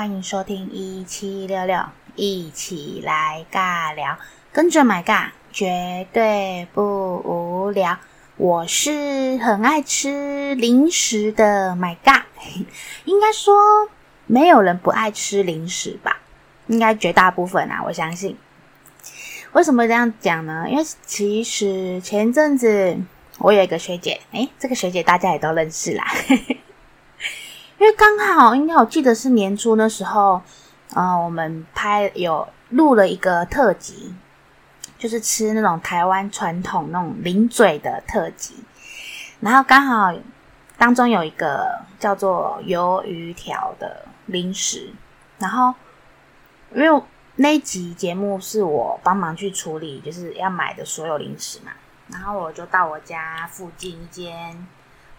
欢迎收听一七六六，一起来尬聊，跟着买尬，绝对不无聊。我是很爱吃零食的买尬，应该说没有人不爱吃零食吧？应该绝大部分啊，我相信。为什么这样讲呢？因为其实前阵子。我有一个学姐，诶，这个学姐大家也都认识啦，因为刚好应该我记得是年初的时候，呃，我们拍有录了一个特辑，就是吃那种台湾传统那种零嘴的特辑，然后刚好当中有一个叫做鱿鱼条的零食，然后因为那集节目是我帮忙去处理，就是要买的所有零食嘛。然后我就到我家附近一间，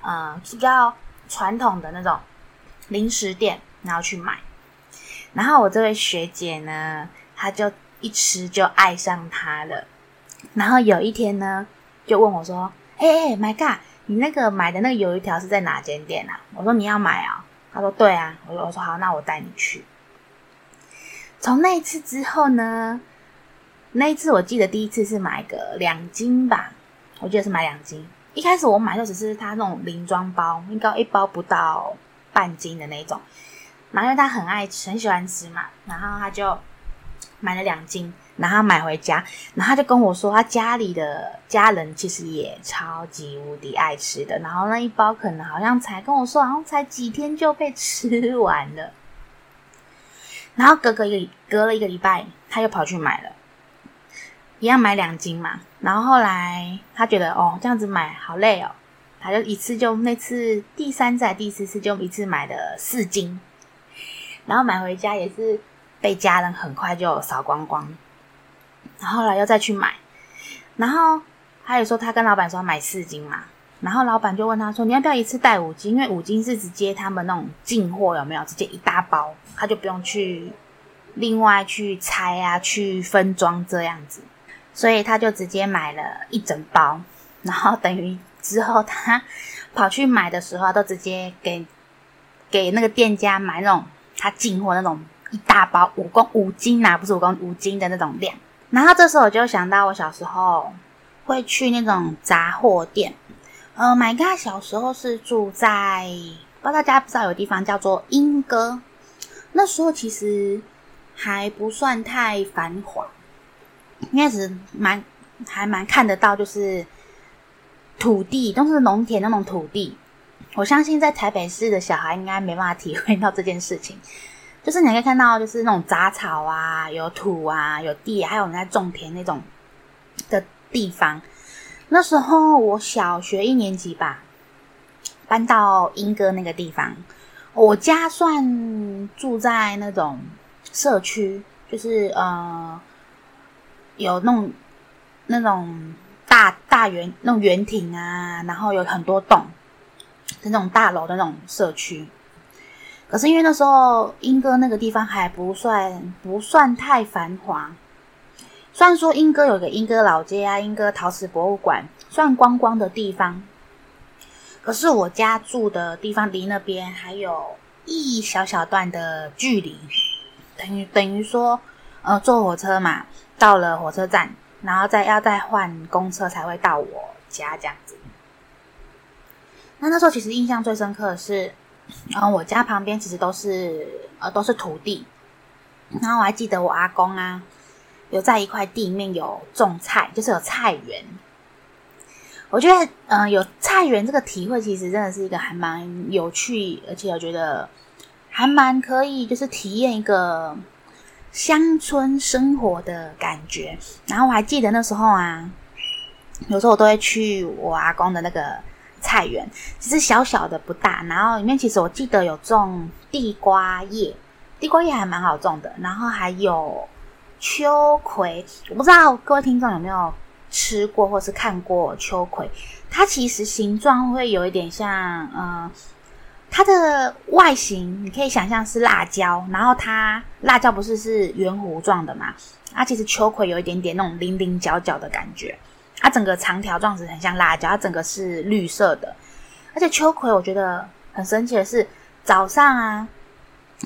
呃，比较传统的那种零食店，然后去买。然后我这位学姐呢，她就一吃就爱上它了。然后有一天呢，就问我说：“哎哎，My God，你那个买的那个鱿鱼条是在哪间店啊？”我说：“你要买啊？”她说：“对啊。”我说：“我说好，那我带你去。”从那一次之后呢，那一次我记得第一次是买个两斤吧。我记得是买两斤。一开始我买就只是他那种零装包，应该一包不到半斤的那种。然后因为他很爱吃，很喜欢吃嘛，然后他就买了两斤，然后买回家，然后他就跟我说，他家里的家人其实也超级无敌爱吃的。然后那一包可能好像才跟我说，好像才几天就被吃完了。然后隔个一个隔了一个礼拜，他又跑去买了。一样买两斤嘛，然后后来他觉得哦，这样子买好累哦，他就一次就那次第三次、第四次就一次买了四斤，然后买回家也是被家人很快就扫光光，然后后来又再去买，然后他也说他跟老板说买四斤嘛，然后老板就问他说，你要不要一次带五斤？因为五斤是直接他们那种进货有没有？直接一大包，他就不用去另外去拆啊，去分装这样子。所以他就直接买了一整包，然后等于之后他跑去买的时候，都直接给给那个店家买那种他进货那种一大包五公五斤啊，不是五公五斤的那种量。然后这时候我就想到我小时候会去那种杂货店，呃，My 哥小时候是住在不知道大家不知道有地方叫做莺歌，那时候其实还不算太繁华。应该是蛮还蛮看得到，就是土地都是农田那种土地。我相信在台北市的小孩应该没办法体会到这件事情。就是你可以看到，就是那种杂草啊，有土啊，有地，还有人在种田那种的地方。那时候我小学一年级吧，搬到莺歌那个地方。我家算住在那种社区，就是呃。有那那种大大圆那种圆亭啊，然后有很多栋，那种大楼的那种社区。可是因为那时候莺歌那个地方还不算不算太繁华，虽然说莺歌有个莺歌老街啊，莺歌陶瓷博物馆算观光的地方，可是我家住的地方离那边还有一小小段的距离，等于等于说呃坐火车嘛。到了火车站，然后再要再换公车才会到我家这样子。那那时候其实印象最深刻的是，然后我家旁边其实都是呃都是土地，然后我还记得我阿公啊有在一块地面有种菜，就是有菜园。我觉得嗯、呃、有菜园这个体会其实真的是一个还蛮有趣，而且我觉得还蛮可以就是体验一个。乡村生活的感觉，然后我还记得那时候啊，有时候我都会去我阿公的那个菜园，其实小小的不大，然后里面其实我记得有种地瓜叶，地瓜叶还蛮好种的，然后还有秋葵，我不知道各位听众有没有吃过或是看过秋葵，它其实形状会有一点像，嗯、它的外形你可以想象是辣椒，然后它辣椒不是是圆弧状的嘛？它其实秋葵有一点点那种棱棱角角的感觉，它整个长条状子很像辣椒，它整个是绿色的。而且秋葵我觉得很神奇的是，早上啊，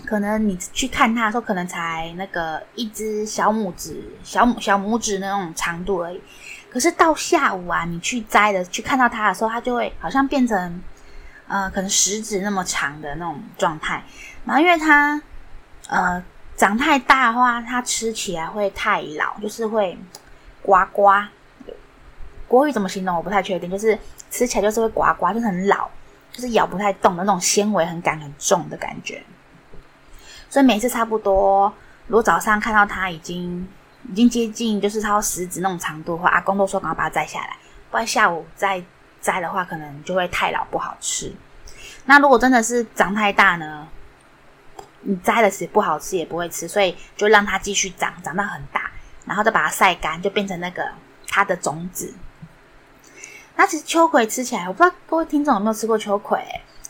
可能你去看它的时候，可能才那个一只小拇指、小拇小拇指那种长度而已。可是到下午啊，你去摘的，去看到它的时候，它就会好像变成呃，可能食指那么长的那种状态。然后因为它呃长太大的话，它吃起来会太老，就是会呱呱。国语怎么形容我不太确定，就是吃起来就是会呱呱，就是很老，就是咬不太动的那种纤维很感很重的感觉。所以每次差不多，如果早上看到它已经已经接近就是超食指那种长度的话，阿公都说赶快把它摘下来，不然下午再摘的话，可能就会太老不好吃。那如果真的是长太大呢，你摘了时不好吃也不会吃，所以就让它继续长，长到很大，然后再把它晒干，就变成那个它的种子。那其实秋葵吃起来，我不知道各位听众有没有吃过秋葵？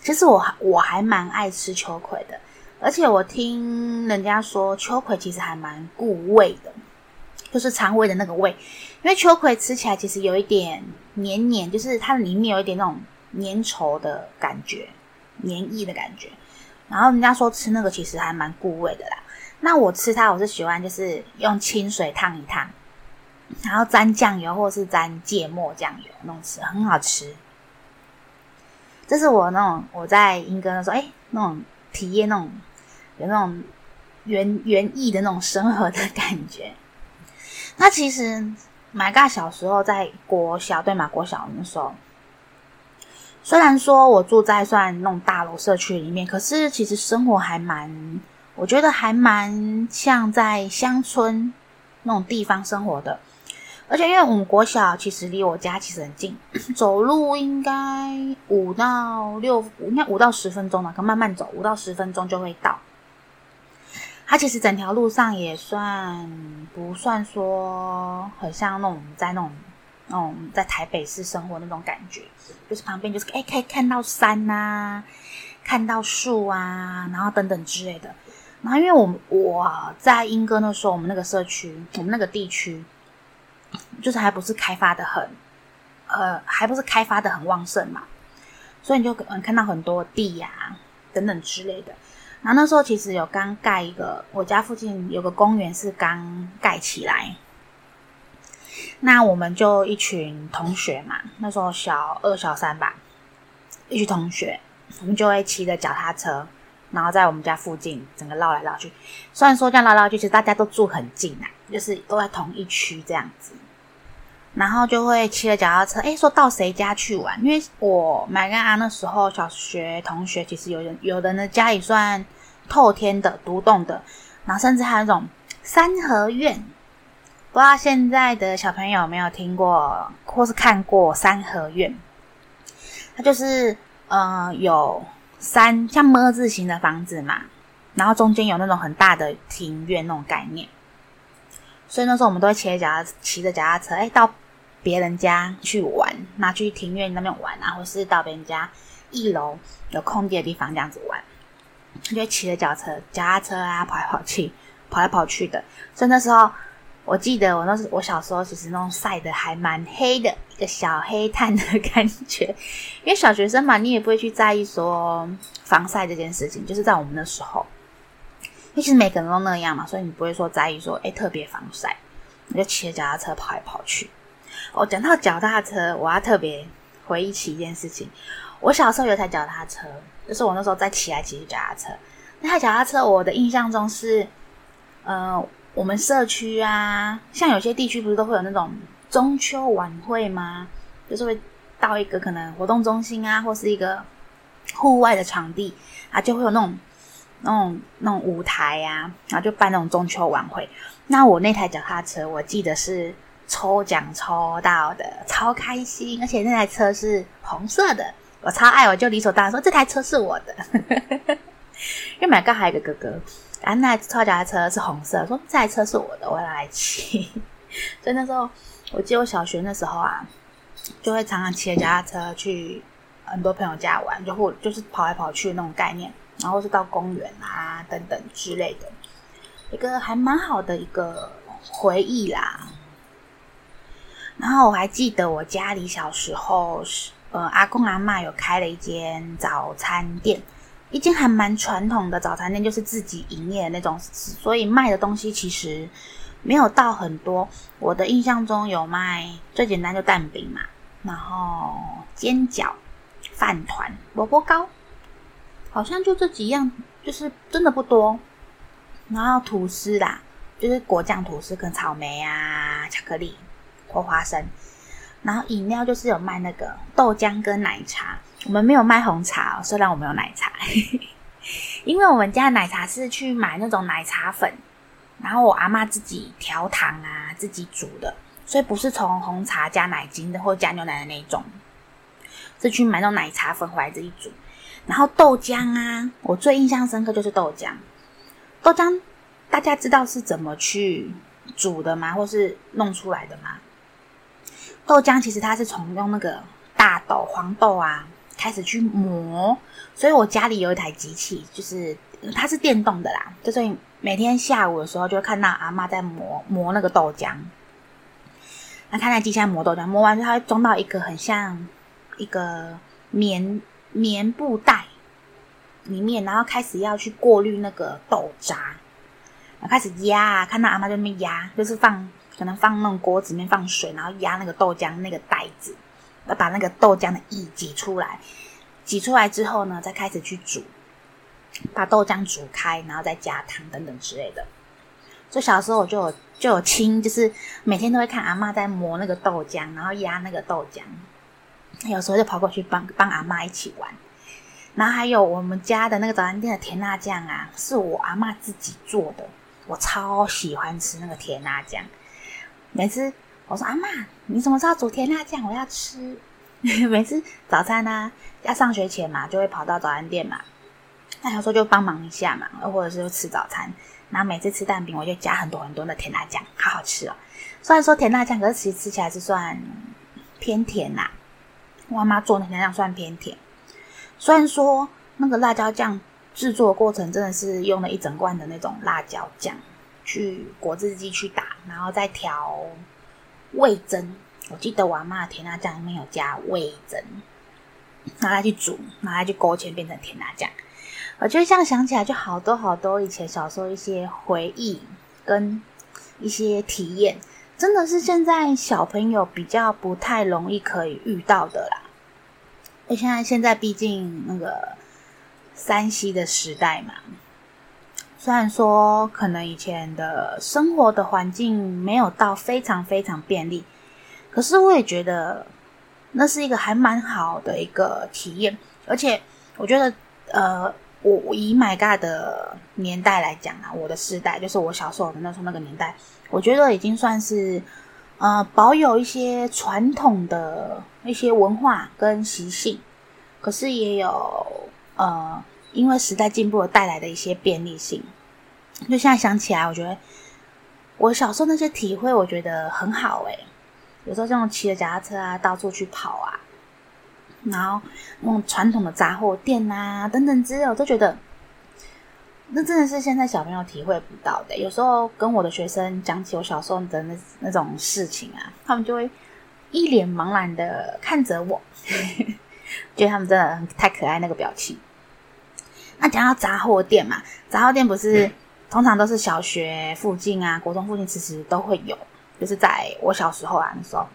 其实我我还蛮爱吃秋葵的，而且我听人家说秋葵其实还蛮顾胃的，就是肠胃的那个胃。因为秋葵吃起来其实有一点黏黏，就是它里面有一点那种粘稠的感觉，黏液的感觉。然后人家说吃那个其实还蛮固胃的啦。那我吃它，我是喜欢就是用清水烫一烫。然后沾酱油，或是沾芥末酱油弄吃，很好吃。这是我那种我在莺歌的时候，哎，那种体验那种有那种园园艺的那种生活的感觉。那其实，My God，小时候在国小，对嘛？国小的时候，虽然说我住在算那种大楼社区里面，可是其实生活还蛮，我觉得还蛮像在乡村那种地方生活的。而且因为我们国小其实离我家其实很近，走路应该五到六，应该五到十分钟吧，可慢慢走，五到十分钟就会到。它其实整条路上也算不算说很像那种在那种那种在台北市生活那种感觉，就是旁边就是哎可以看到山啊，看到树啊，然后等等之类的。然后因为我们我在英哥那时候，我们那个社区，我们那个地区。就是还不是开发的很，呃，还不是开发的很旺盛嘛，所以你就嗯看到很多地呀、等等之类的。然后那时候其实有刚盖一个，我家附近有个公园是刚盖起来，那我们就一群同学嘛，那时候小二小三吧，一群同学，我们就会骑着脚踏车，然后在我们家附近整个绕来绕去。虽然说这样绕来绕去，其实大家都住很近啊，就是都在同一区这样子。然后就会骑着脚踏车，诶，说到谁家去玩？因为我买跟阿那时候小学同学，其实有人有人的家里算透天的独栋的，然后甚至还有那种三合院。不知道现在的小朋友有没有听过或是看过三合院？它就是呃有三像“么”字形的房子嘛，然后中间有那种很大的庭院那种概念。所以那时候我们都会骑着脚踏骑着脚踏车，诶，到。别人家去玩，拿去庭院那边玩啊，或是到别人家一楼有空地的地方这样子玩，就骑着脚车、脚踏车啊，跑来跑去，跑来跑去的。所以那时候，我记得我那时我小时候其实那种晒的还蛮黑的，一个小黑炭的感觉。因为小学生嘛，你也不会去在意说防晒这件事情，就是在我们那时候，因为其实每个人都那样嘛，所以你不会说在意说哎特别防晒，你就骑着脚踏车跑来跑去。我讲到脚踏车，我要特别回忆起一件事情。我小时候有台脚踏车，就是我那时候在骑来骑去脚踏车。那台脚踏车，我的印象中是，呃，我们社区啊，像有些地区不是都会有那种中秋晚会吗？就是会到一个可能活动中心啊，或是一个户外的场地啊，就会有那种那种那种舞台呀，然后就办那种中秋晚会。那我那台脚踏车，我记得是。抽奖抽到的，超开心！而且那台车是红色的，我超爱，我就理所当然说这台车是我的。因为买刚还有一个哥哥，然后那台抽奖的车是红色，说这台车是我的，我要来骑。所以那时候，我记得我小学那时候啊，就会常常骑着脚踏车去很多朋友家玩，就或就是跑来跑去的那种概念，然后是到公园啊等等之类的，一个还蛮好的一个回忆啦。然后我还记得我家里小时候是呃阿公阿嬷有开了一间早餐店，一间还蛮传统的早餐店，就是自己营业的那种，所以卖的东西其实没有到很多。我的印象中有卖最简单就蛋饼嘛，然后煎饺、饭团、萝卜糕，好像就这几样，就是真的不多。然后吐司啦，就是果酱吐司跟草莓啊、巧克力或花生。然后饮料就是有卖那个豆浆跟奶茶，我们没有卖红茶，虽然我们有奶茶，因为我们家的奶茶是去买那种奶茶粉，然后我阿嬷自己调糖啊，自己煮的，所以不是从红茶加奶精的或加牛奶的那种，是去买那种奶茶粉回来自己煮。然后豆浆啊，我最印象深刻就是豆浆。豆浆，大家知道是怎么去煮的吗？或是弄出来的吗？豆浆其实它是从用那个大豆、黄豆啊开始去磨，所以我家里有一台机器，就是它是电动的啦。就所以每天下午的时候，就会看到阿妈在磨磨那个豆浆。那看那机器在磨豆浆，磨完之后，它会装到一个很像一个棉棉布袋。里面，然后开始要去过滤那个豆渣，然后开始压，看到阿妈在那边压，就是放可能放那种锅子里面放水，然后压那个豆浆那个袋子，要把那个豆浆的液挤出来，挤出来之后呢，再开始去煮，把豆浆煮开，然后再加糖等等之类的。所以小时候我就有就有亲，就是每天都会看阿嬷在磨那个豆浆，然后压那个豆浆，有时候就跑过去帮帮阿嬷一起玩。然后还有我们家的那个早餐店的甜辣酱啊，是我阿嬷自己做的，我超喜欢吃那个甜辣酱。每次我说阿妈，你怎么知道煮甜辣酱？我要吃。每次早餐呢、要上学前嘛，就会跑到早餐店嘛，那有时候就帮忙一下嘛，或者是就吃早餐。然后每次吃蛋饼，我就加很多很多的甜辣酱，好好吃哦。虽然说甜辣酱，可是其实吃起来是算偏甜呐、我阿嬷做的甜辣酱算偏甜。虽然说那个辣椒酱制作过程真的是用了一整罐的那种辣椒酱去果汁机去打，然后再调味噌。我记得我阿嬷的甜辣酱里面有加味噌，拿来去煮，拿来去勾芡变成甜辣酱。我觉得这样想起来就好多好多以前小时候一些回忆跟一些体验，真的是现在小朋友比较不太容易可以遇到的啦。而现在，现在毕竟那个 3C 的时代嘛，虽然说可能以前的生活的环境没有到非常非常便利，可是我也觉得那是一个还蛮好的一个体验。而且我觉得，呃，我以 My God 的年代来讲啊，我的时代就是我小时候的那时候那个年代，我觉得已经算是。呃，保有一些传统的一些文化跟习性，可是也有呃，因为时代进步而带来的一些便利性。就现在想起来，我觉得我小时候那些体会，我觉得很好诶。有时候这种骑着脚踏车啊，到处去跑啊，然后那种传统的杂货店啊等等之类，我都觉得。那真的是现在小朋友体会不到的。有时候跟我的学生讲起我小时候的那那种事情啊，他们就会一脸茫然的看着我，觉得他们真的太可爱那个表情。那讲到杂货店嘛，杂货店不是通常都是小学附近啊、国中附近，其实都会有。就是在我小时候啊那时候，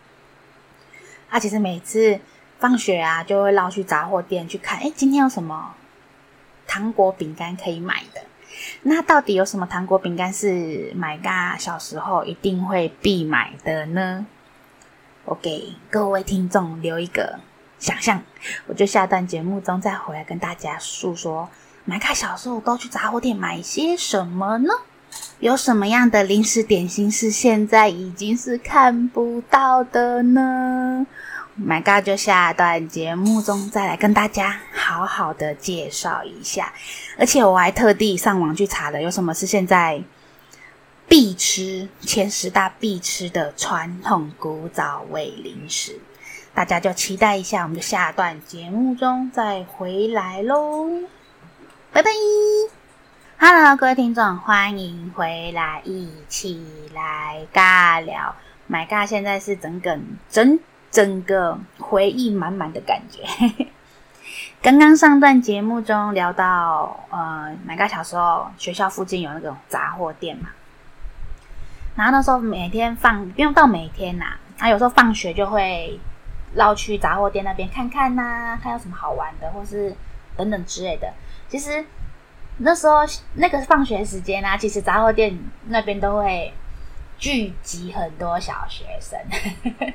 他其实每次放学啊，就会绕去杂货店去看，诶，今天有什么？糖果饼干可以买的，那到底有什么糖果饼干是 My God 小时候一定会必买的呢？我给各位听众留一个想象，我就下段节目中再回来跟大家诉说 My God 小时候都去杂货店买些什么呢？有什么样的零食点心是现在已经是看不到的呢？My God，就下段节目中再来跟大家好好的介绍一下，而且我还特地上网去查了，有什么是现在必吃前十大必吃的传统古早味零食，大家就期待一下，我们就下段节目中再回来喽，拜拜！Hello，各位听众，欢迎回来，一起来尬聊。My God，现在是整个整整个回忆满满的感觉。刚刚上段节目中聊到，呃，My God 小时候学校附近有那种杂货店嘛，然后那时候每天放，不用到每天呐，他有时候放学就会绕去杂货店那边看看呐、看有什么好玩的，或是等等之类的。其实那时候那个放学时间啊，其实杂货店那边都会聚集很多小学生。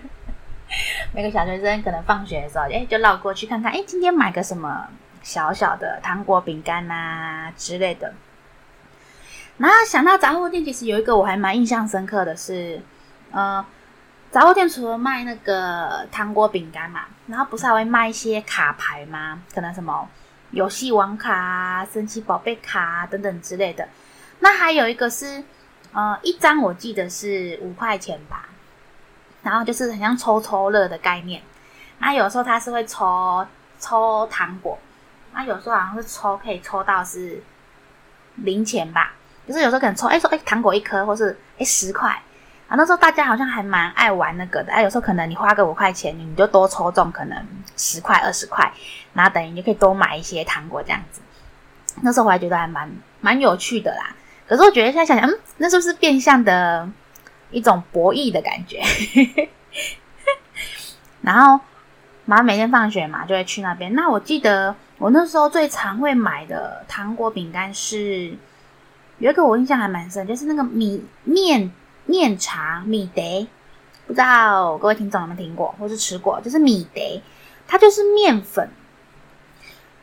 每个小学生可能放学的时候，哎，就绕过去看看，哎，今天买个什么小小的糖果、饼干啊之类的。然后想到杂货店，其实有一个我还蛮印象深刻的是，呃，杂货店除了卖那个糖果、饼干嘛，然后不是还会卖一些卡牌吗？可能什么游戏王卡啊、神奇宝贝卡啊等等之类的。那还有一个是，呃，一张我记得是五块钱吧。然后就是很像抽抽乐的概念，那有时候他是会抽抽糖果，那有时候好像是抽可以抽到是零钱吧，就是有时候可能抽哎说哎糖果一颗，或是哎十块，啊那时候大家好像还蛮爱玩那个的，哎有时候可能你花个五块钱，你就多抽中可能十块二十块，然后等于你就可以多买一些糖果这样子，那时候我还觉得还蛮蛮有趣的啦，可是我觉得现在想想，嗯，那是不是变相的？一种博弈的感觉，然后妈妈每天放学嘛，就会去那边。那我记得我那时候最常会买的糖果饼干是有一个我印象还蛮深，就是那个米面面茶米德，不知道各位听众有没有听过或是吃过？就是米德，它就是面粉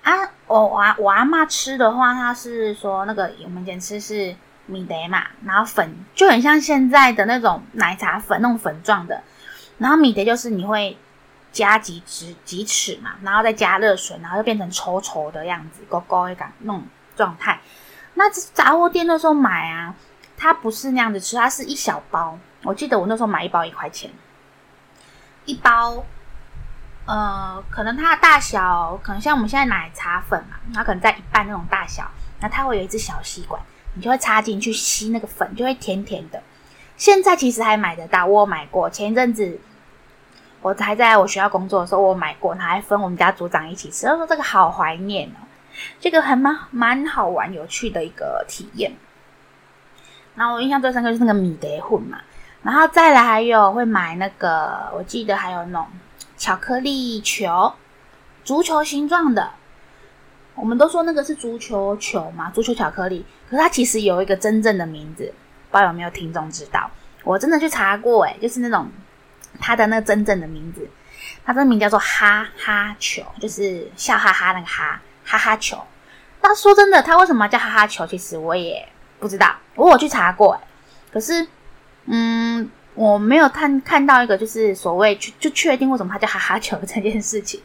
啊。我我我阿妈吃的话，她是说那个我们以前吃是。米德嘛，然后粉就很像现在的那种奶茶粉，那种粉状的。然后米德就是你会加几匙几匙嘛，然后再加热水，然后就变成稠稠的样子，勾勾一感那种状态。那杂货店那时候买啊，它不是那样子吃，它是一小包。我记得我那时候买一包一块钱，一包，呃，可能它的大小可能像我们现在奶茶粉嘛，它可能在一半那种大小，那它会有一支小吸管。你就会插进去吸那个粉，就会甜甜的。现在其实还买得到，我有买过。前一阵子我还在我学校工作的时候，我买过，他还分我们家组长一起吃。他说这个好怀念哦，这个还蛮蛮好玩、有趣的一个体验。然后我印象最深刻就是那个米德混嘛，然后再来还有会买那个，我记得还有那种巧克力球，足球形状的。我们都说那个是足球球嘛，足球巧克力。可是它其实有一个真正的名字，不知道有没有听众知道？我真的去查过，诶，就是那种它的那个真正的名字，它真名叫做哈哈球，就是笑哈哈那个哈哈哈球。那说真的，它为什么叫哈哈球？其实我也不知道，我有去查过，可是嗯，我没有看看到一个就是所谓就就确定为什么它叫哈哈球这件事情，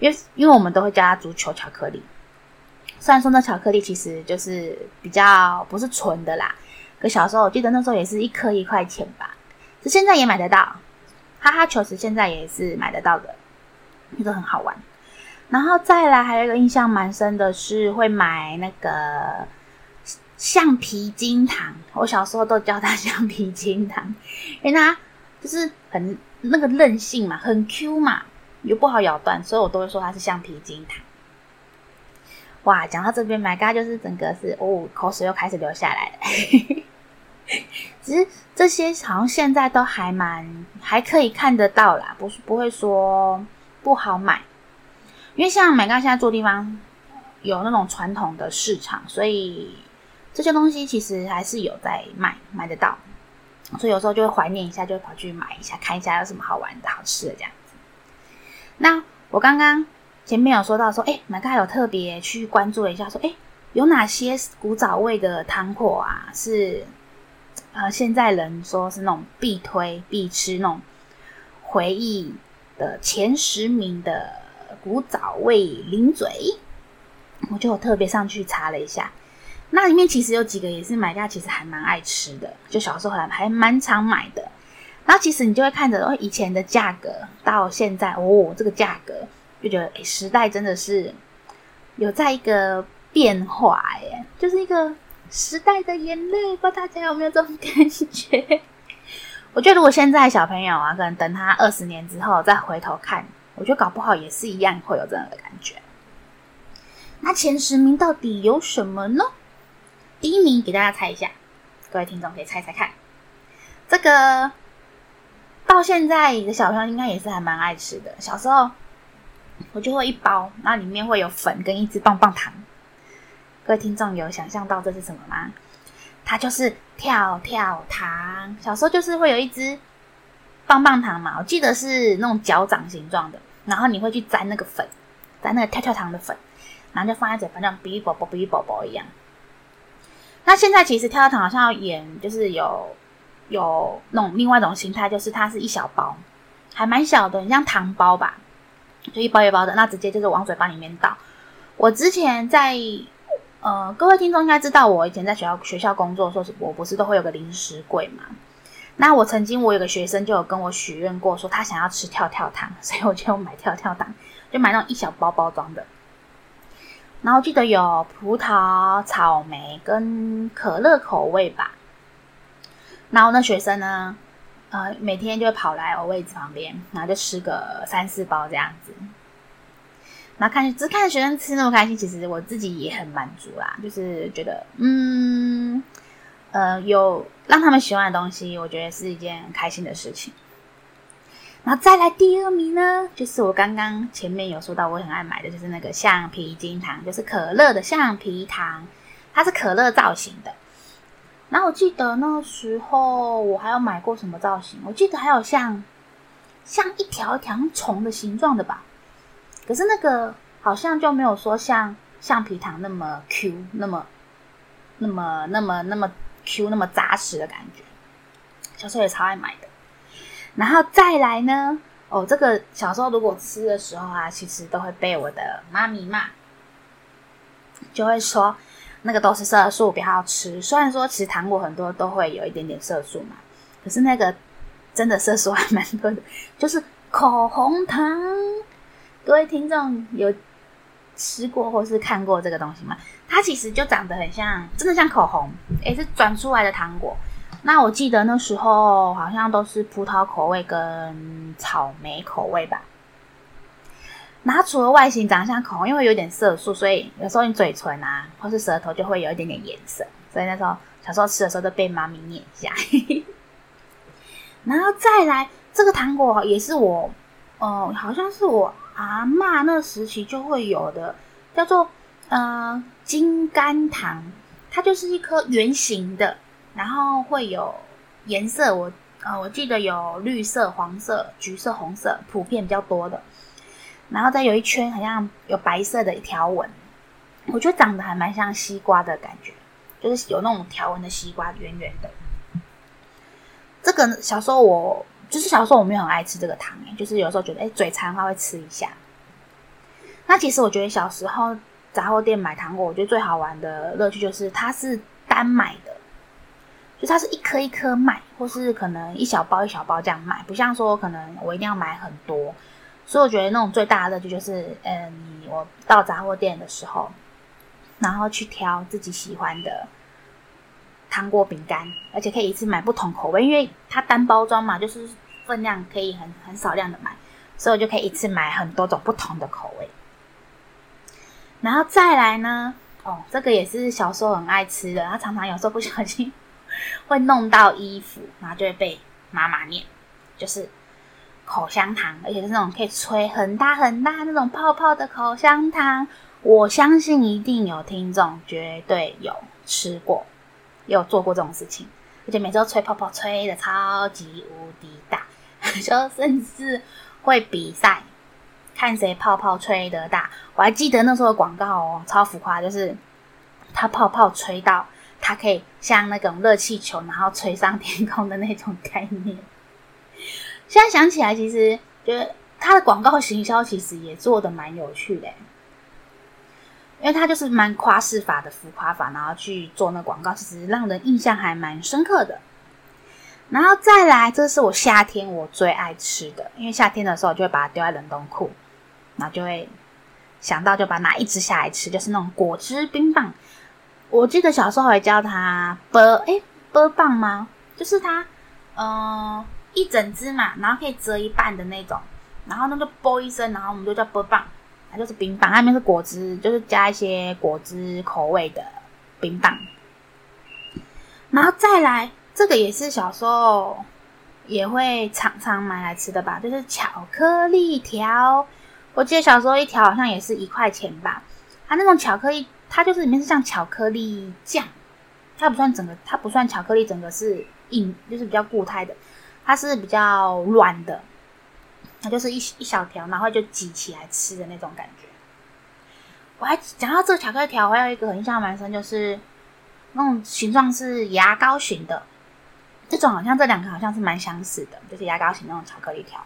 因为因为我们都会叫它足球巧克力。虽然说那巧克力其实就是比较不是纯的啦，可小时候我记得那时候也是一颗一块钱吧，是现在也买得到，哈哈球是现在也是买得到的，那个很好玩。然后再来还有一个印象蛮深的是会买那个橡皮筋糖，我小时候都叫它橡皮筋糖，因为它就是很那个韧性嘛，很 Q 嘛，又不好咬断，所以我都会说它是橡皮筋糖。哇，讲到这边，My God，就是整个是哦，口水又开始流下来了。其实这些好像现在都还蛮还可以看得到啦，不是不会说不好买，因为像 My God 现在住地方有那种传统的市场，所以这些东西其实还是有在卖，买得到。所以有时候就会怀念一下，就会跑去买一下，看一下有什么好玩的、好吃的这样子。那我刚刚。前面有说到说，哎，My God 有特别去关注了一下，说，哎，有哪些古早味的糖果啊？是呃，现在人说是那种必推必吃那种回忆的前十名的古早味零嘴，我就特别上去查了一下，那里面其实有几个也是买家其实还蛮爱吃的，就小时候还还蛮常买的。然后其实你就会看着哦，以前的价格到现在哦，这个价格。就觉得，哎，时代真的是有在一个变化，哎，就是一个时代的眼泪，不知道大家有没有这种感觉？我觉得如果现在小朋友啊，可能等他二十年之后再回头看，我觉得搞不好也是一样会有这样的感觉。那前十名到底有什么呢？第一名给大家猜一下，各位听众可以猜猜看。这个到现在的小朋友应该也是还蛮爱吃的。小时候我就会一包，那里面会有粉跟一支棒棒糖。各位听众有想象到这是什么吗？它就是跳跳糖。小时候就是会有一支棒棒糖嘛，我记得是那种脚掌形状的，然后你会去沾那个粉，沾那个跳跳糖的粉。然后就放在嘴巴上，哔哩啵啵，哔哩啵啵一样。那现在其实跳跳糖好像要演，就是有有那种另外一种形态，就是它是一小包，还蛮小的，很像糖包吧，就一包一包的，那直接就是往嘴巴里面倒。我之前在呃，各位听众应该知道，我以前在学校学校工作的时候，我不是都会有个零食柜嘛？那我曾经我有个学生就有跟我许愿过，说他想要吃跳跳糖，所以我就买跳跳糖，就买那种一小包包装的。然后记得有葡萄、草莓跟可乐口味吧。然后那学生呢，呃，每天就会跑来我位置旁边，然后就吃个三四包这样子。然后看，只看学生吃那么开心，其实我自己也很满足啦。就是觉得，嗯，呃，有让他们喜欢的东西，我觉得是一件很开心的事情。然后再来第二名呢，就是我刚刚前面有说到我很爱买的，就是那个橡皮筋糖，就是可乐的橡皮糖，它是可乐造型的。然后我记得那时候我还有买过什么造型，我记得还有像像一条条虫的形状的吧。可是那个好像就没有说像橡皮糖那么 Q，那么那么那么那么 Q，那么扎实的感觉。小时候也超爱买的。然后再来呢？哦，这个小时候如果吃的时候啊，其实都会被我的妈咪骂，就会说那个都是色素，不要吃。虽然说其实糖果很多都会有一点点色素嘛，可是那个真的色素还蛮多的。就是口红糖，各位听众有吃过或是看过这个东西吗？它其实就长得很像，真的像口红，也，是转出来的糖果。那我记得那时候好像都是葡萄口味跟草莓口味吧。那除了外形长相口红，因为有点色素，所以有时候你嘴唇啊或是舌头就会有一点点颜色。所以那时候小时候吃的时候都被妈咪念一下。然后再来这个糖果也是我，呃，好像是我阿嬷那时期就会有的，叫做呃金甘糖，它就是一颗圆形的。然后会有颜色，我呃我记得有绿色、黄色、橘色、红色，普遍比较多的。然后再有一圈，好像有白色的条纹，我觉得长得还蛮像西瓜的感觉，就是有那种条纹的西瓜，圆圆的。这个小时候我就是小时候我没有很爱吃这个糖，就是有时候觉得哎嘴馋的话会吃一下。那其实我觉得小时候杂货店买糖果，我觉得最好玩的乐趣就是它是单买的。就它是一颗一颗卖，或是可能一小包一小包这样卖，不像说可能我一定要买很多。所以我觉得那种最大的乐趣就是，嗯，你我到杂货店的时候，然后去挑自己喜欢的糖果饼干，而且可以一次买不同口味，因为它单包装嘛，就是分量可以很很少量的买，所以我就可以一次买很多种不同的口味。然后再来呢，哦，这个也是小时候很爱吃的，他常常有时候不小心。会弄到衣服，然后就会被妈妈念，就是口香糖，而且是那种可以吹很大很大那种泡泡的口香糖。我相信一定有听众绝对有吃过，有做过这种事情，而且每次都吹泡泡吹得超级无敌大，就甚至会比赛看谁泡泡吹得大。我还记得那时候的广告哦，超浮夸，就是他泡泡吹到。它可以像那种热气球，然后吹上天空的那种概念。现在想起来，其实觉得它的广告行销其实也做得蛮有趣的，因为它就是蛮夸饰法的浮夸法，然后去做那广告，其实让人印象还蛮深刻的。然后再来，这是我夏天我最爱吃的，因为夏天的时候就会把它丢在冷冻库，然后就会想到就把它拿一支下来吃，就是那种果汁冰棒。我记得小时候还叫它波，诶波棒吗？就是它，嗯，一整只嘛，然后可以折一半的那种，然后那个啵一声，然后我们就叫啵棒，它就是冰棒，它里面是果汁，就是加一些果汁口味的冰棒。然后再来，这个也是小时候也会常常买来吃的吧，就是巧克力条。我记得小时候一条好像也是一块钱吧。它那种巧克力，它就是里面是像巧克力酱，它不算整个，它不算巧克力，整个是硬，就是比较固态的，它是比较软的，它就是一一小条，然后就挤起来吃的那种感觉。我还讲到这个巧克力条，我还有一个很印象蛮深，就是。那种形状是牙膏型的，这种好像这两个好像是蛮相似的，就是牙膏型那种巧克力条。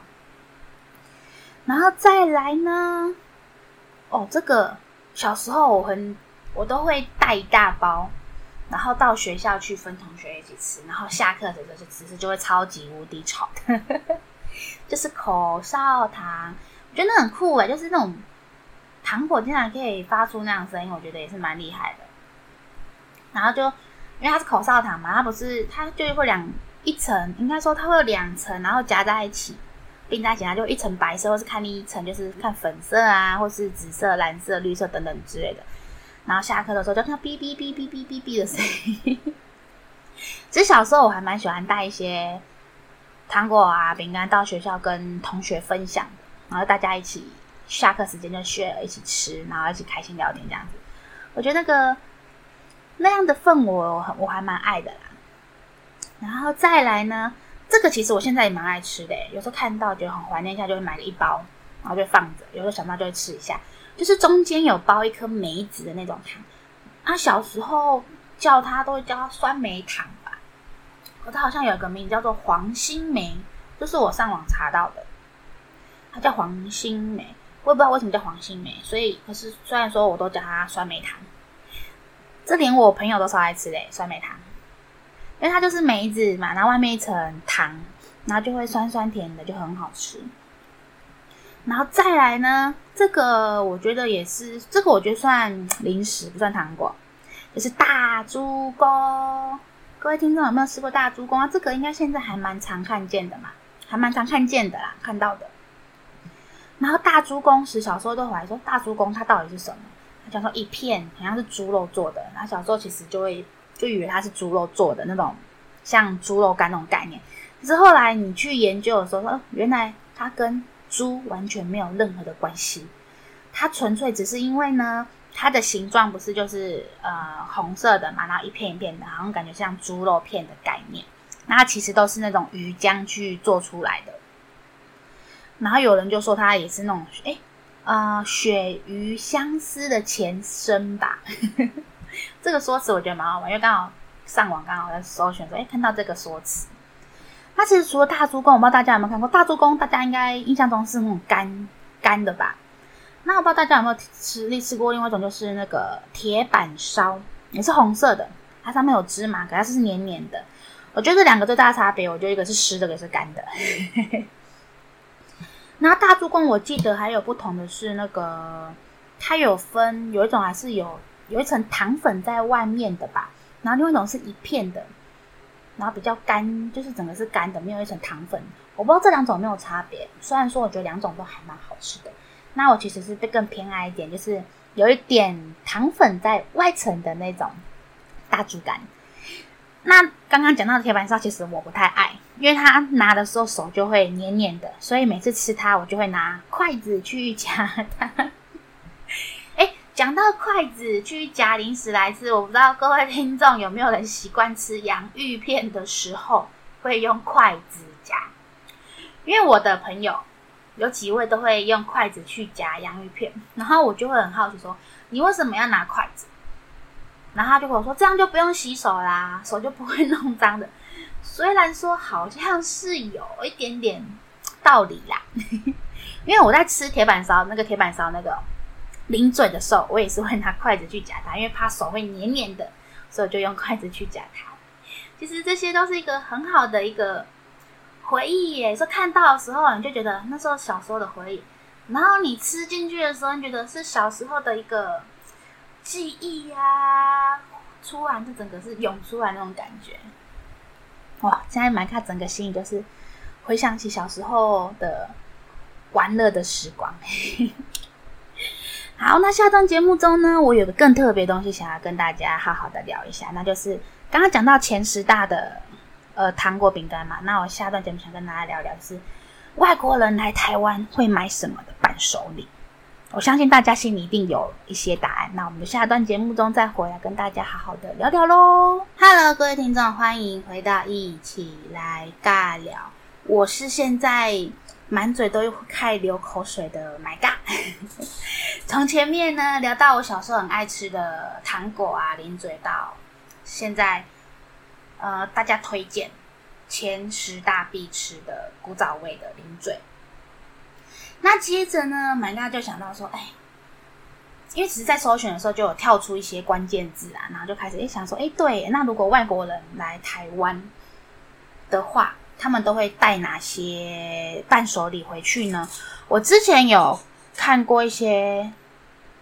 然后再来呢，哦，这个小时候我很我都会带一大包，然后到学校去分同学一起吃，然后下课的时候就吃，就会超级无敌吵的，就是口哨糖，我觉得那很酷哎，就是那种糖果竟然可以发出那样声音，我觉得也是蛮厉害的。然后就，因为它是口哨糖嘛，它不是，它就会两一层，应该说它会有两层，然后夹在一起，并在一起，它就一层白色，或是看另一层就是看粉色啊，或是紫色、蓝色、绿色等等之类的。然后下课的时候就听到哔哔哔哔哔哔哔的声音。其实小时候我还蛮喜欢带一些糖果啊、饼干到学校跟同学分享，然后大家一起下课时间就 share 一起吃，然后一起开心聊天这样子。我觉得那个。那样的氛围我我还蛮爱的啦，然后再来呢，这个其实我现在也蛮爱吃的，有时候看到觉得很怀念一下，就会买个一包，然后就放着，有时候想到就会吃一下。就是中间有包一颗梅子的那种糖，他小时候叫他都会叫它酸梅糖吧，可他好像有一个名字叫做黄心梅，这是我上网查到的，他叫黄心梅，我也不知道为什么叫黄心梅，所以可是虽然说我都叫他酸梅糖。这连我朋友都超爱吃的酸梅糖，因为它就是梅子嘛，然后外面一层糖，然后就会酸酸甜的，就很好吃。然后再来呢，这个我觉得也是，这个我觉得算零食，不算糖果，就是大猪公。各位听众有没有吃过大猪公啊？这个应该现在还蛮常看见的嘛，还蛮常看见的啦，看到的。然后大猪公时，小时候都怀疑说大猪公它到底是什么？他讲说一片好像是猪肉做的，然后小时候其实就会就以为它是猪肉做的那种，像猪肉干那种概念。可是后来你去研究的时候，说原来它跟猪完全没有任何的关系，它纯粹只是因为呢，它的形状不是就是呃红色的嘛，然后一片一片的，好像感觉像猪肉片的概念。那它其实都是那种鱼浆去做出来的。然后有人就说它也是那种诶呃，鳕鱼香丝的前身吧，这个说辞我觉得蛮好玩，因为刚好上网刚好在搜寻说，哎，看到这个说辞。它其实除了大猪公，我不知道大家有没有看过大猪公，大家应该印象中是那种干干的吧？那我不知道大家有没有吃吃过另外一种，就是那个铁板烧，也是红色的，它上面有芝麻，可是是黏黏的。我觉得这两个最大的差别，我觉得一个是湿的，一个是干的。那大猪公，我记得还有不同的是那个，它有分有一种还是有有一层糖粉在外面的吧，然后另外一种是一片的，然后比较干，就是整个是干的，没有一层糖粉。我不知道这两种有没有差别，虽然说我觉得两种都还蛮好吃的。那我其实是更偏爱一点，就是有一点糖粉在外层的那种大猪肝。那刚刚讲到的铁板烧，其实我不太爱，因为它拿的时候手就会黏黏的，所以每次吃它，我就会拿筷子去 夹它。讲到筷子去夹零食来吃，我不知道各位听众有没有人习惯吃洋芋片的时候会用筷子夹？因为我的朋友有几位都会用筷子去夹洋芋片，然后我就会很好奇说，你为什么要拿筷子？然后他就跟我说：“这样就不用洗手啦，手就不会弄脏的。”虽然说好像是有一点点道理啦，因为我在吃铁板烧那个铁板烧那个零嘴的时候，我也是会拿筷子去夹它，因为怕手会黏黏的，所以我就用筷子去夹它。其实这些都是一个很好的一个回忆耶，说看到的时候你就觉得那时候小时候的回忆，然后你吃进去的时候，你觉得是小时候的一个。记忆呀、啊，突然就整个是涌出来那种感觉。哇，现在买卡整个心里就是回想起小时候的玩乐的时光。好，那下段节目中呢，我有个更特别东西想要跟大家好好的聊一下，那就是刚刚讲到前十大的呃糖果饼干嘛，那我下段节目想跟大家聊聊，是外国人来台湾会买什么的伴手礼。我相信大家心里一定有一些答案，那我们下段节目中再回来跟大家好好的聊聊喽。Hello，各位听众，欢迎回到一起来尬聊，我是现在。满嘴都开流口水的，My God！从前面呢聊到我小时候很爱吃的糖果啊，零嘴，到现在，呃，大家推荐前十大必吃的古早味的零嘴。那接着呢，My God 就想到说，哎，因为只是在搜寻的时候就有跳出一些关键字啊，然后就开始哎想说，哎，对，那如果外国人来台湾的话。他们都会带哪些伴手礼回去呢？我之前有看过一些，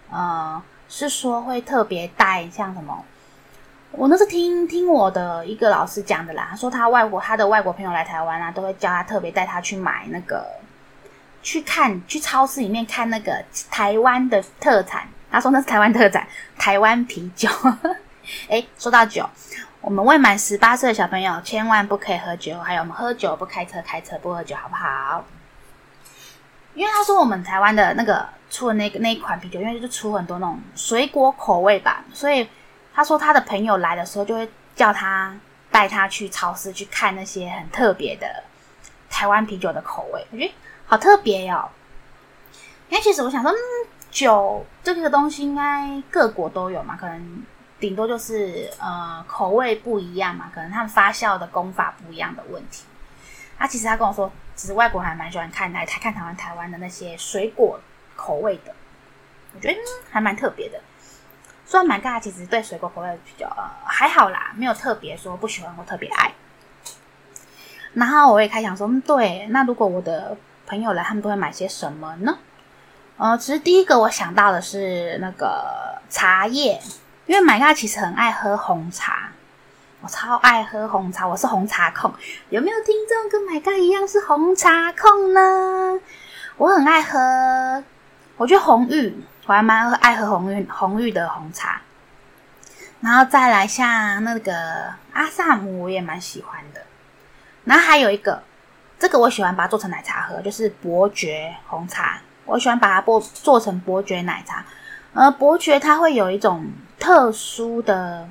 呃，是说会特别带像什么，我那是听听我的一个老师讲的啦。他说他外国他的外国朋友来台湾啊，都会叫他特别带他去买那个，去看去超市里面看那个台湾的特产。他说那是台湾特产，台湾啤酒。诶，说到酒。我们未满十八岁的小朋友千万不可以喝酒，还有我们喝酒不开车，开车不喝酒，好不好？因为他说我们台湾的那个出的那个那一款啤酒，因为就出很多那种水果口味吧，所以他说他的朋友来的时候就会叫他带他去超市去看那些很特别的台湾啤酒的口味，我觉得好特别哟。因为其实我想说，嗯，酒这个东西应该各国都有嘛，可能。顶多就是呃口味不一样嘛，可能他们发酵的功法不一样的问题。啊、其实他跟我说，其实外国人还蛮喜欢看台台看台湾台湾的那些水果口味的，我觉得、还蛮特别的。虽然蛮尬，其实对水果口味比较呃还好啦，没有特别说不喜欢或特别爱。然后我也开想说，嗯，对，那如果我的朋友来，他们都会买些什么呢？呃，其实第一个我想到的是那个茶叶。因为 My 咖其实很爱喝红茶，我超爱喝红茶，我是红茶控。有没有听众跟 My 咖一样是红茶控呢？我很爱喝，我觉得红玉，我还蛮爱喝红玉红玉的红茶。然后再来像那个阿萨姆，我也蛮喜欢的。然后还有一个，这个我喜欢把它做成奶茶喝，就是伯爵红茶。我喜欢把它做做成伯爵奶茶。呃，伯爵它会有一种特殊的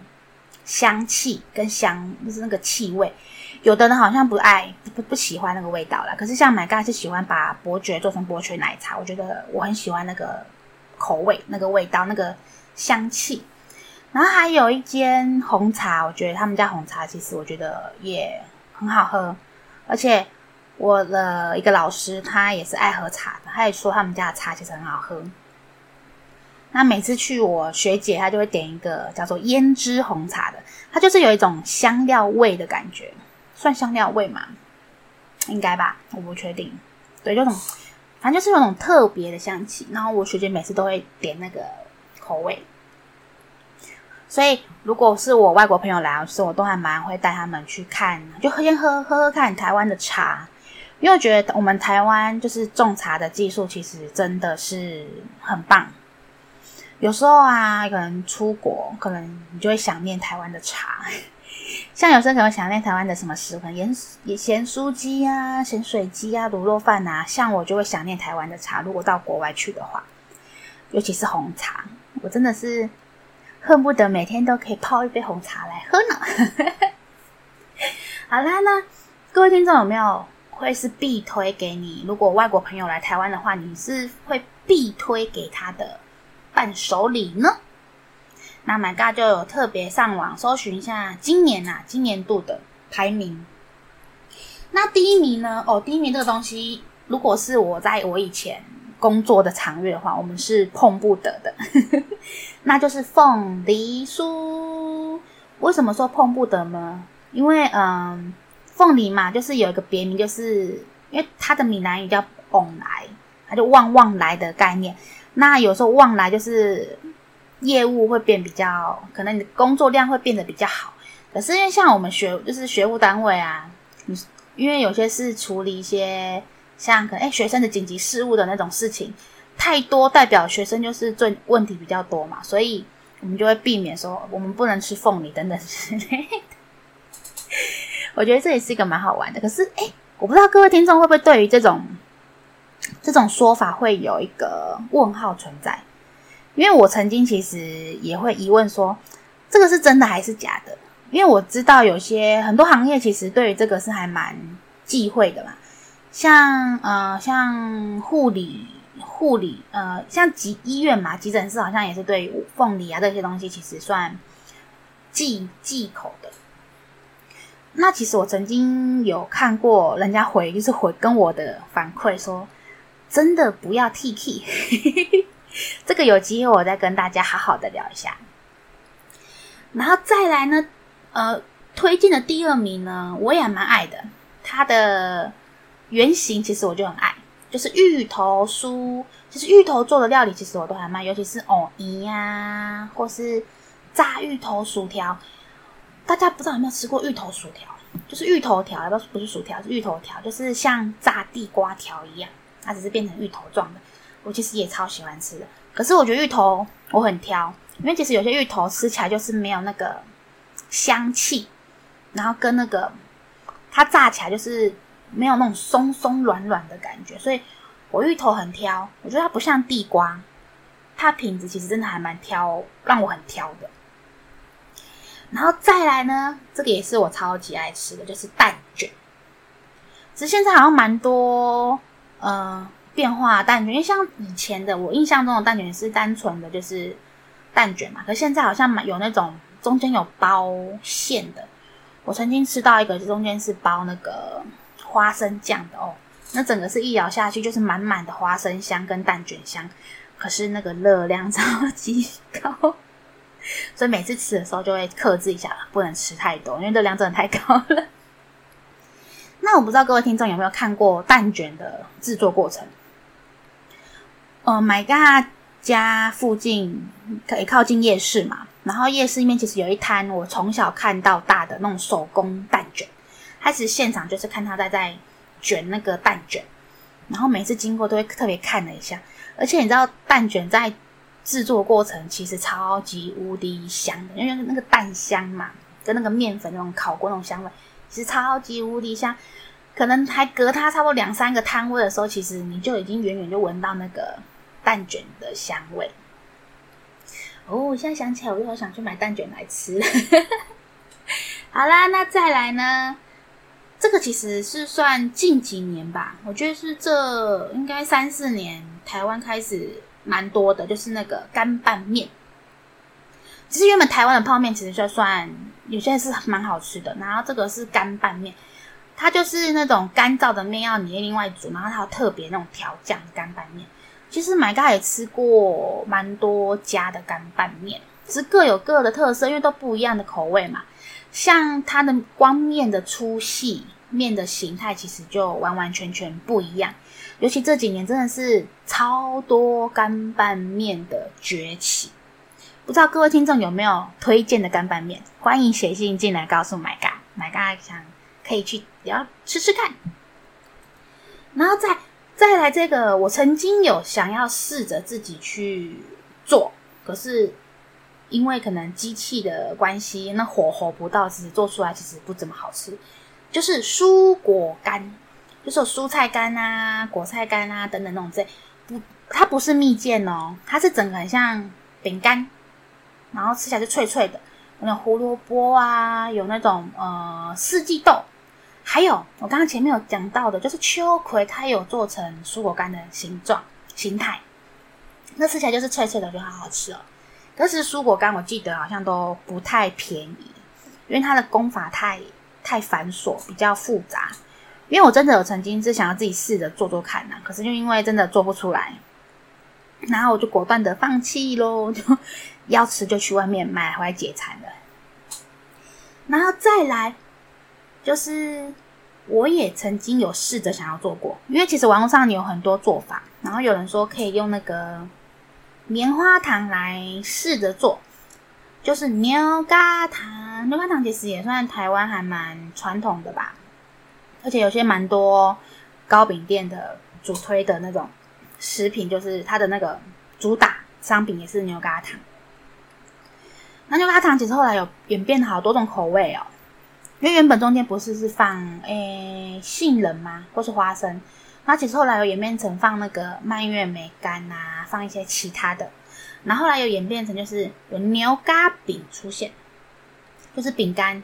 香气跟香，就是那个气味。有的人好像不爱不不喜欢那个味道啦。可是像 My God 是喜欢把伯爵做成伯爵奶茶，我觉得我很喜欢那个口味、那个味道、那个香气。然后还有一间红茶，我觉得他们家红茶其实我觉得也很好喝。而且我的一个老师他也是爱喝茶的，他也说他们家的茶其实很好喝。那每次去我学姐，她就会点一个叫做胭脂红茶的，它就是有一种香料味的感觉，算香料味嘛？应该吧，我不确定。对，这种反正就是有种特别的香气。然后我学姐每次都会点那个口味，所以如果是我外国朋友来，的时候我都还蛮会带他们去看，就先喝喝喝看台湾的茶，因为我觉得我们台湾就是种茶的技术其实真的是很棒。有时候啊，可能出国，可能你就会想念台湾的茶。像有时候可能想念台湾的什么食物，盐咸酥鸡啊、咸水鸡啊、卤肉饭啊。像我就会想念台湾的茶。如果到国外去的话，尤其是红茶，我真的是恨不得每天都可以泡一杯红茶来喝呢。好啦，那各位听众有没有会是必推给你？如果外国朋友来台湾的话，你是会必推给他的？伴手礼呢？那 My God 就有特别上网搜寻一下今年啊，今年度的排名。那第一名呢？哦，第一名这个东西，如果是我在我以前工作的场域的话，我们是碰不得的，那就是凤梨酥。为什么说碰不得呢？因为嗯，凤梨嘛，就是有一个别名，就是因为它的闽南语叫“旺来”，它就旺旺来的概念。那有时候旺来就是业务会变比较，可能你的工作量会变得比较好。可是因为像我们学就是学务单位啊，你因为有些是处理一些像可能哎学生的紧急事务的那种事情太多，代表学生就是最问题比较多嘛，所以我们就会避免说我们不能吃凤梨等等之类的。我觉得这也是一个蛮好玩的。可是哎，我不知道各位听众会不会对于这种这种说法会有一个问号存在，因为我曾经其实也会疑问说，这个是真的还是假的？因为我知道有些很多行业其实对于这个是还蛮忌讳的嘛，像呃像护理护理呃像急医院嘛，急诊室好像也是对凤梨啊这些东西其实算忌忌口的。那其实我曾经有看过人家回就是回跟我的反馈说，真的不要 TK，这个有机会我再跟大家好好的聊一下，然后再来呢。呃，推荐的第二名呢，我也蛮爱的。它的原型其实我就很爱，就是芋头酥。其实芋头做的料理，其实我都还蛮，尤其是藕泥呀，或是炸芋头薯条。大家不知道有没有吃过芋头薯条？就是芋头条，不不是薯条，是芋头条，就是像炸地瓜条一样，它只是变成芋头状的。我其实也超喜欢吃的。可是我觉得芋头我很挑，因为其实有些芋头吃起来就是没有那个。香气，然后跟那个它炸起来就是没有那种松松软软的感觉，所以我芋头很挑，我觉得它不像地瓜，它品质其实真的还蛮挑，让我很挑的。然后再来呢，这个也是我超级爱吃的，就是蛋卷。其实现在好像蛮多呃变化蛋卷，因为像以前的我印象中的蛋卷是单纯的就是蛋卷嘛，可是现在好像有那种。中间有包馅的，我曾经吃到一个中间是包那个花生酱的哦，那整个是一咬下去就是满满的花生香跟蛋卷香，可是那个热量超级高，所以每次吃的时候就会克制一下，不能吃太多，因为热量真的太高了。那我不知道各位听众有没有看过蛋卷的制作过程？呃，My God。家附近可以靠近夜市嘛，然后夜市里面其实有一摊我从小看到大的那种手工蛋卷，开始现场就是看他在在卷那个蛋卷，然后每次经过都会特别看了一下，而且你知道蛋卷在制作过程其实超级无敌香，因为那个蛋香嘛，跟那个面粉那种烤过那种香味，其实超级无敌香，可能还隔它差不多两三个摊位的时候，其实你就已经远远就闻到那个。蛋卷的香味哦，我现在想起来，我又好想去买蛋卷来吃。好啦，那再来呢？这个其实是算近几年吧，我觉得是这应该三四年台湾开始蛮多的，就是那个干拌面。其实原本台湾的泡面其实就算有些是蛮好吃的，然后这个是干拌面，它就是那种干燥的面要你另外煮，然后它有特别那种调酱干拌面。其实买嘎也吃过蛮多家的干拌面，只是各有各的特色，因为都不一样的口味嘛。像它的光面的粗细、面的形态，其实就完完全全不一样。尤其这几年真的是超多干拌面的崛起，不知道各位听众有没有推荐的干拌面？欢迎写信进来告诉买嘎，买嘎想可以去也要吃吃看，然后再。再来这个，我曾经有想要试着自己去做，可是因为可能机器的关系，那火候不到，其实做出来其实不怎么好吃。就是蔬果干，就是蔬菜干啊、果菜干啊等等那种这不，它不是蜜饯哦，它是整个很像饼干，然后吃起来是脆脆的，有那胡萝卜啊，有那种呃四季豆。还有，我刚刚前面有讲到的，就是秋葵，它有做成蔬果干的形状、形态，那吃起来就是脆脆的，就好好吃哦。但是蔬果干，我记得好像都不太便宜，因为它的工法太太繁琐，比较复杂。因为我真的有曾经是想要自己试着做做看呐，可是就因为真的做不出来，然后我就果断的放弃喽，就要吃就去外面买回来解馋了。然后再来。就是我也曾经有试着想要做过，因为其实网络上有很多做法，然后有人说可以用那个棉花糖来试着做，就是牛轧糖牛轧糖其实也算台湾还蛮传统的吧，而且有些蛮多糕饼店的主推的那种食品，就是它的那个主打商品也是牛轧糖。那牛轧糖其实后来有演变好多种口味哦，因为原本中间不是是放诶杏仁吗，或是花生，那其实后来有演变成放那个蔓越莓干啊，放一些其他的，然后后来有演变成就是有牛轧饼出现，就是饼干，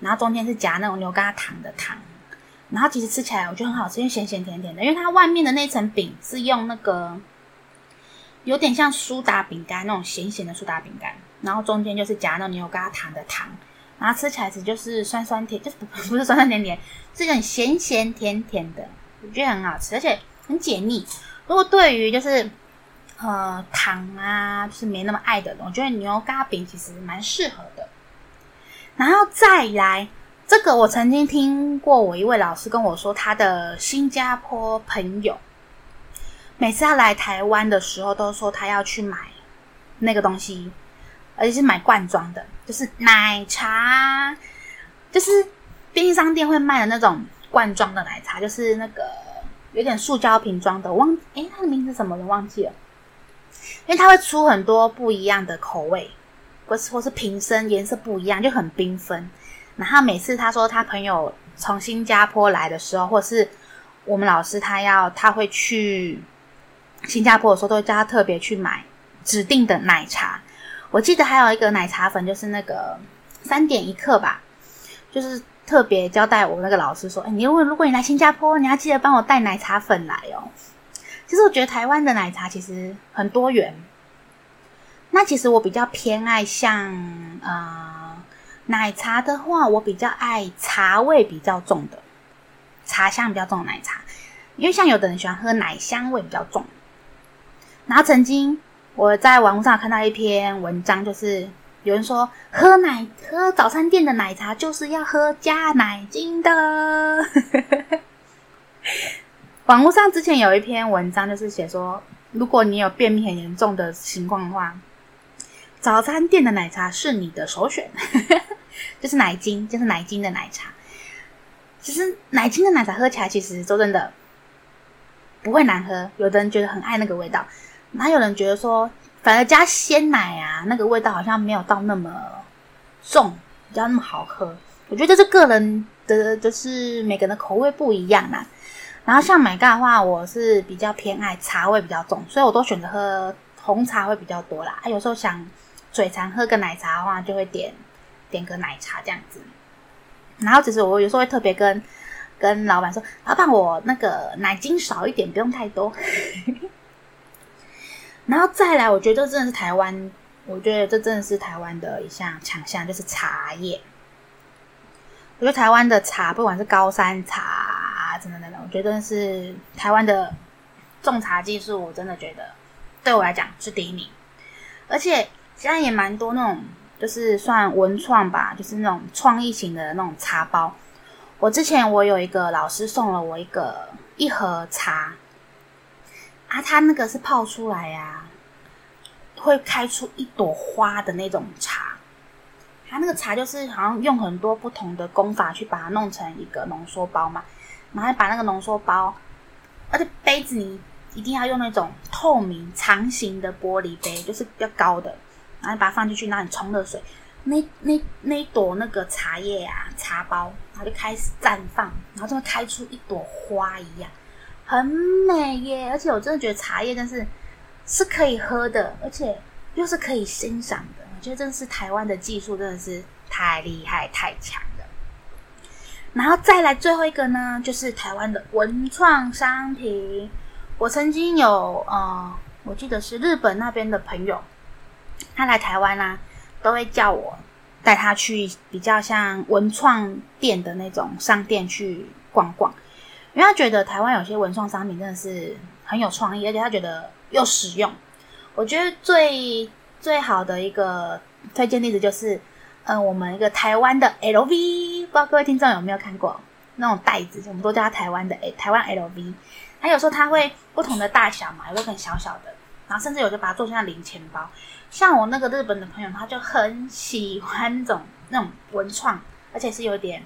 然后中间是夹那种牛轧糖的糖，然后其实吃起来我觉得很好吃，因为咸咸甜甜的，因为它外面的那层饼是用那个有点像苏打饼干那种咸咸的苏打饼干。然后中间就是夹那牛轧糖的糖，然后吃起来是就是酸酸甜，就是 不是酸酸甜甜，是种咸咸甜甜的，我觉得很好吃，而且很解腻。如果对于就是呃糖啊，就是没那么爱的人，我觉得牛轧饼其实蛮适合的。然后再来这个，我曾经听过我一位老师跟我说，他的新加坡朋友每次他来台湾的时候，都说他要去买那个东西。而且是买罐装的，就是奶茶，就是便利商店会卖的那种罐装的奶茶，就是那个有点塑胶瓶装的。我忘，诶，它的名字什么我忘记了，因为它会出很多不一样的口味，或是或是瓶身颜色不一样，就很缤纷。然后每次他说他朋友从新加坡来的时候，或是我们老师他要他会去新加坡的时候，都会叫他特别去买指定的奶茶。我记得还有一个奶茶粉，就是那个三点一刻吧，就是特别交代我那个老师说：“哎，你如果如果你来新加坡，你要记得帮我带奶茶粉来哦。”其实我觉得台湾的奶茶其实很多元。那其实我比较偏爱像呃奶茶的话，我比较爱茶味比较重的，茶香比较重的奶茶，因为像有的人喜欢喝奶香味比较重。然后曾经。我在网络上看到一篇文章，就是有人说喝奶喝早餐店的奶茶就是要喝加奶精的。网络上之前有一篇文章，就是写说，如果你有便秘很严重的情况的话，早餐店的奶茶是你的首选，就是奶精，就是奶精的奶茶。其实奶精的奶茶喝起来，其实说真的不会难喝，有的人觉得很爱那个味道。哪有人觉得说，反而加鲜奶啊，那个味道好像没有到那么重，比较那么好喝。我觉得这是个人的，就是每个人的口味不一样啦。然后像买咖的话，我是比较偏爱茶味比较重，所以我都选择喝红茶会比较多啦。啊，有时候想嘴馋喝个奶茶的话，就会点点个奶茶这样子。然后其实我有时候会特别跟跟老板说，老板我那个奶精少一点，不用太多。然后再来，我觉得这真的是台湾，我觉得这真的是台湾的一项强项，就是茶叶。我觉得台湾的茶，不管是高山茶，等等等等，我觉得是台湾的种茶技术，我真的觉得对我来讲是第一名。而且现在也蛮多那种，就是算文创吧，就是那种创意型的那种茶包。我之前我有一个老师送了我一个一盒茶。啊，它那个是泡出来呀、会开出一朵花的那种茶。它那个茶就是好像用很多不同的功法去把它弄成一个浓缩包嘛，然后把那个浓缩包，而且杯子你一定要用那种透明长形的玻璃杯，就是比较高的，然后把它放进去，然后你冲热水，那那那一朵那个茶叶啊，茶包，然后就开始绽放，然后就会开出一朵花一样。很美耶，而且我真的觉得茶叶真是是可以喝的，而且又是可以欣赏的。我觉得真的是台湾的技术真的是太厉害、太强了。然后再来最后一个呢，就是台湾的文创商品。我曾经有呃，我记得是日本那边的朋友，他来台湾啊，都会叫我带他去比较像文创店的那种商店去逛逛。因为他觉得台湾有些文创商品真的是很有创意，而且他觉得又实用。我觉得最最好的一个推荐例子就是，呃，我们一个台湾的 LV，不知道各位听众有没有看过那种袋子？我们都叫它台湾的诶台湾 LV。它有时候它会不同的大小嘛，有个很小小的，然后甚至有就把它做成像零钱包。像我那个日本的朋友，他就很喜欢那种那种文创，而且是有点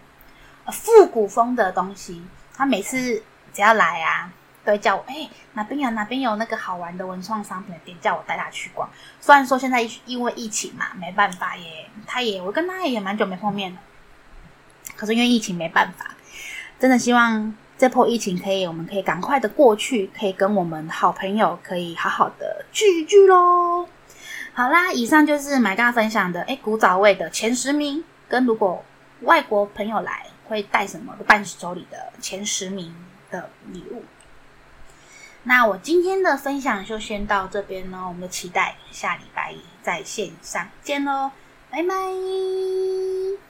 复古风的东西。他每次只要来啊，都会叫我，哎、哪边有哪边有那个好玩的文创商品的店，叫我带他去逛。虽然说现在因为疫情嘛，没办法耶，他也我跟他也蛮久没碰面了。可是因为疫情没办法，真的希望这波疫情可以，我们可以赶快的过去，可以跟我们好朋友可以好好的聚一聚喽。好啦，以上就是 My 嘎分享的，诶，古早味的前十名，跟如果外国朋友来会带什么伴手礼的前十名的礼物。那我今天的分享就先到这边喽，我们期待下礼拜一在线上见喽，拜拜。